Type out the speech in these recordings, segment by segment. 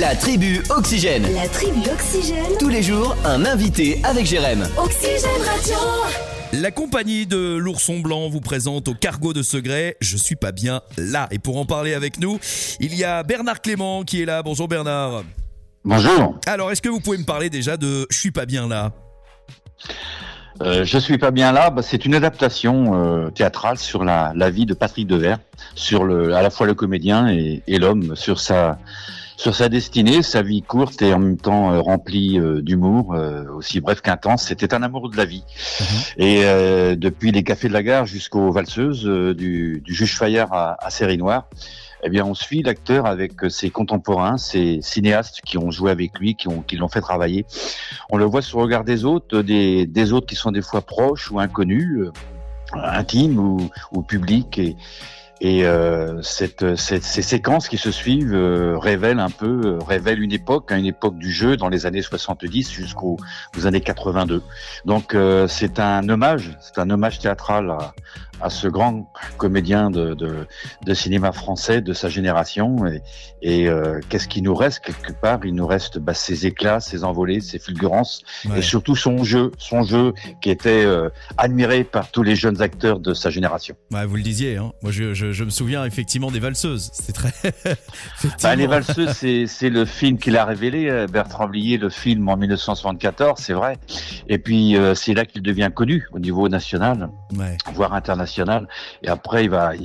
La tribu Oxygène. La tribu Oxygène. Tous les jours, un invité avec Jérém. Oxygène Radio. La compagnie de l'ourson blanc vous présente au cargo de Segré. Je suis pas bien là. Et pour en parler avec nous, il y a Bernard Clément qui est là. Bonjour Bernard. Bonjour. Alors, est-ce que vous pouvez me parler déjà de Je suis pas bien là? Euh, je suis pas bien là. Bah, c'est une adaptation euh, théâtrale sur la, la vie de Patrick Devers, sur le, à la fois le comédien et, et l'homme, sur sa, sur sa destinée, sa vie courte et en même temps euh, remplie euh, d'humour, euh, aussi bref qu'intense. C'était un amour de la vie. Et euh, depuis les cafés de la gare jusqu'aux valseuses euh, du, du juge Fayard à, à Série Noire. Eh bien, on suit l'acteur avec ses contemporains, ses cinéastes qui ont joué avec lui, qui ont, qui l'ont fait travailler. On le voit sur le regard des autres, des, des autres qui sont des fois proches ou inconnus, euh, intimes ou, ou publics. Et, et euh, cette, cette- ces séquences qui se suivent euh, révèlent un peu, euh, révèlent une époque, hein, une époque du jeu dans les années 70 jusqu'aux aux années 82. Donc euh, c'est un hommage, c'est un hommage théâtral à, à ce grand comédien de, de, de cinéma français de sa génération. Et, et qu'est-ce qui nous reste quelque part? Il nous reste bah, ses éclats, ses envolées, ses fulgurances, Ouais. et surtout son jeu, son jeu qui était admiré par tous les jeunes acteurs de sa génération. Ouais, vous le disiez, hein. Moi, je, je- je me souviens effectivement des valseuses. C'est très. Bah, les valseuses, c'est, le film qu'il a révélé, euh, Bertrand Blier, le film en 1974, c'est vrai. Et puis euh, c'est là qu'il devient connu au niveau national, Ouais. voire international. Et après, il va, il,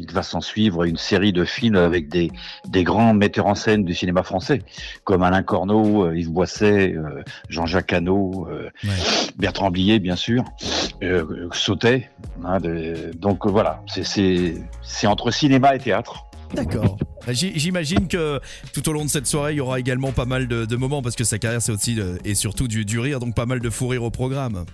il va s'en suivre une série de films avec des, des grands metteurs en scène du cinéma français, comme Alain Corneau, euh, Yves Boisset, euh, Jean-Jacques Hano, euh, Ouais. Bertrand Blier, bien sûr, Sautet. hein, de- donc voilà, c'est, c'est, entre cinéma et théâtre. D'accord. J- J'imagine que tout au long de cette soirée, il y aura également pas mal de, de moments parce que sa carrière, c'est aussi euh, et surtout du, du rire, donc pas mal de fou rire au programme.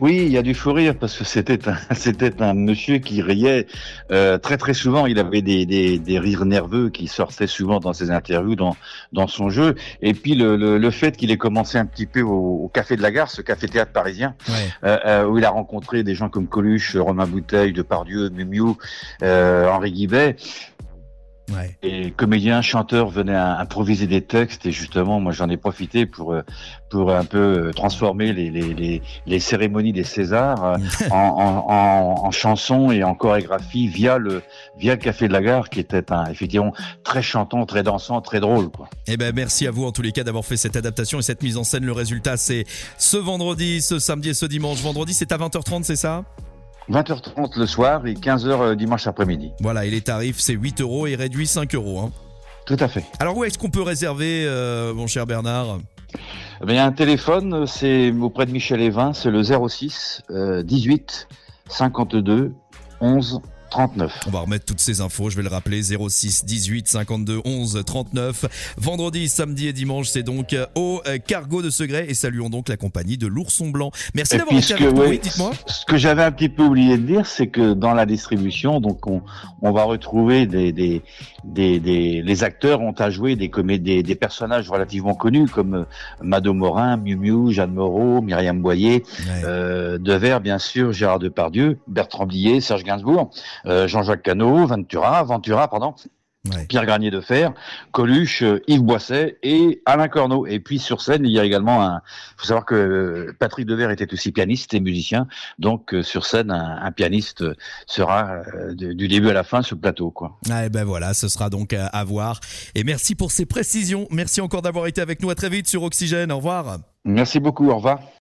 Oui, il y a du fou rire parce que c'était un, c'était un monsieur qui riait euh, très très souvent. Il avait des, des, des rires nerveux qui sortaient souvent dans ses interviews, dans, dans son jeu. Et puis le, le, le fait qu'il ait commencé un petit peu au, au Café de la Gare, ce café théâtre parisien, Ouais. euh, euh, où il a rencontré des gens comme Coluche, Romain Bouteille, Depardieu, Mumiou, euh, Henri Guibet. Ouais. Et comédiens, chanteurs venaient improviser des textes et justement, moi j'en ai profité pour euh, pour un peu euh, transformer les les, les, les cérémonies des Césars euh, en, en, en, en chansons et en chorégraphie via le via le Café de la Gare qui était un effectivement très chantant, très dansant, très drôle quoi. Eh ben, merci à vous en tous les cas d'avoir fait cette adaptation et cette mise en scène. Le résultat, c'est ce vendredi, ce samedi et ce dimanche. Vendredi, c'est à 20h30, c'est ça? 20h30 le soir et 15h dimanche après-midi. Voilà, et les tarifs, c'est 8 euros et réduit 5 euros. Hein. Tout à fait. Alors, où est-ce qu'on peut réserver, euh, mon cher Bernard? Eh bien, un téléphone, c'est auprès de Michel Evin, c'est le 06 euh, 18 52 11 39. On va remettre toutes ces infos, je vais le rappeler, 06 18 52 11 39. Vendredi, samedi et dimanche, c'est donc au euh, cargo de Segré et saluons donc la compagnie de l'ourson blanc. Merci d'avoir été puisque, avec oui, dites-moi. Ce que j'avais un petit peu oublié de dire, c'est que dans la distribution, donc on, on va retrouver des, des, des, des- les acteurs ont à jouer des des, des personnages relativement connus comme euh, Mado Morin, Miu Miu, Jeanne Moreau, Myriam Boyer, Ouais. euh, Devers bien sûr, Gérard Depardieu, Bertrand Blier, Serge Gainsbourg, euh, Jean-Jacques Cano, Ventura, Ventura, pardon. Ouais. Pierre Garnier de Fer, Coluche, euh, Yves Boisset et Alain Corneau. Et puis sur scène, il y a également un. Il faut savoir que euh, Patrick Devers était aussi pianiste et musicien, donc sur scène, un, un pianiste sera de- du début à la fin sur le plateau, quoi. Ah, eh ben voilà, ce sera donc à à voir. Et merci pour ces précisions. Merci encore d'avoir été avec nous. À très vite sur Oxygène. Au revoir. Merci beaucoup. Au revoir.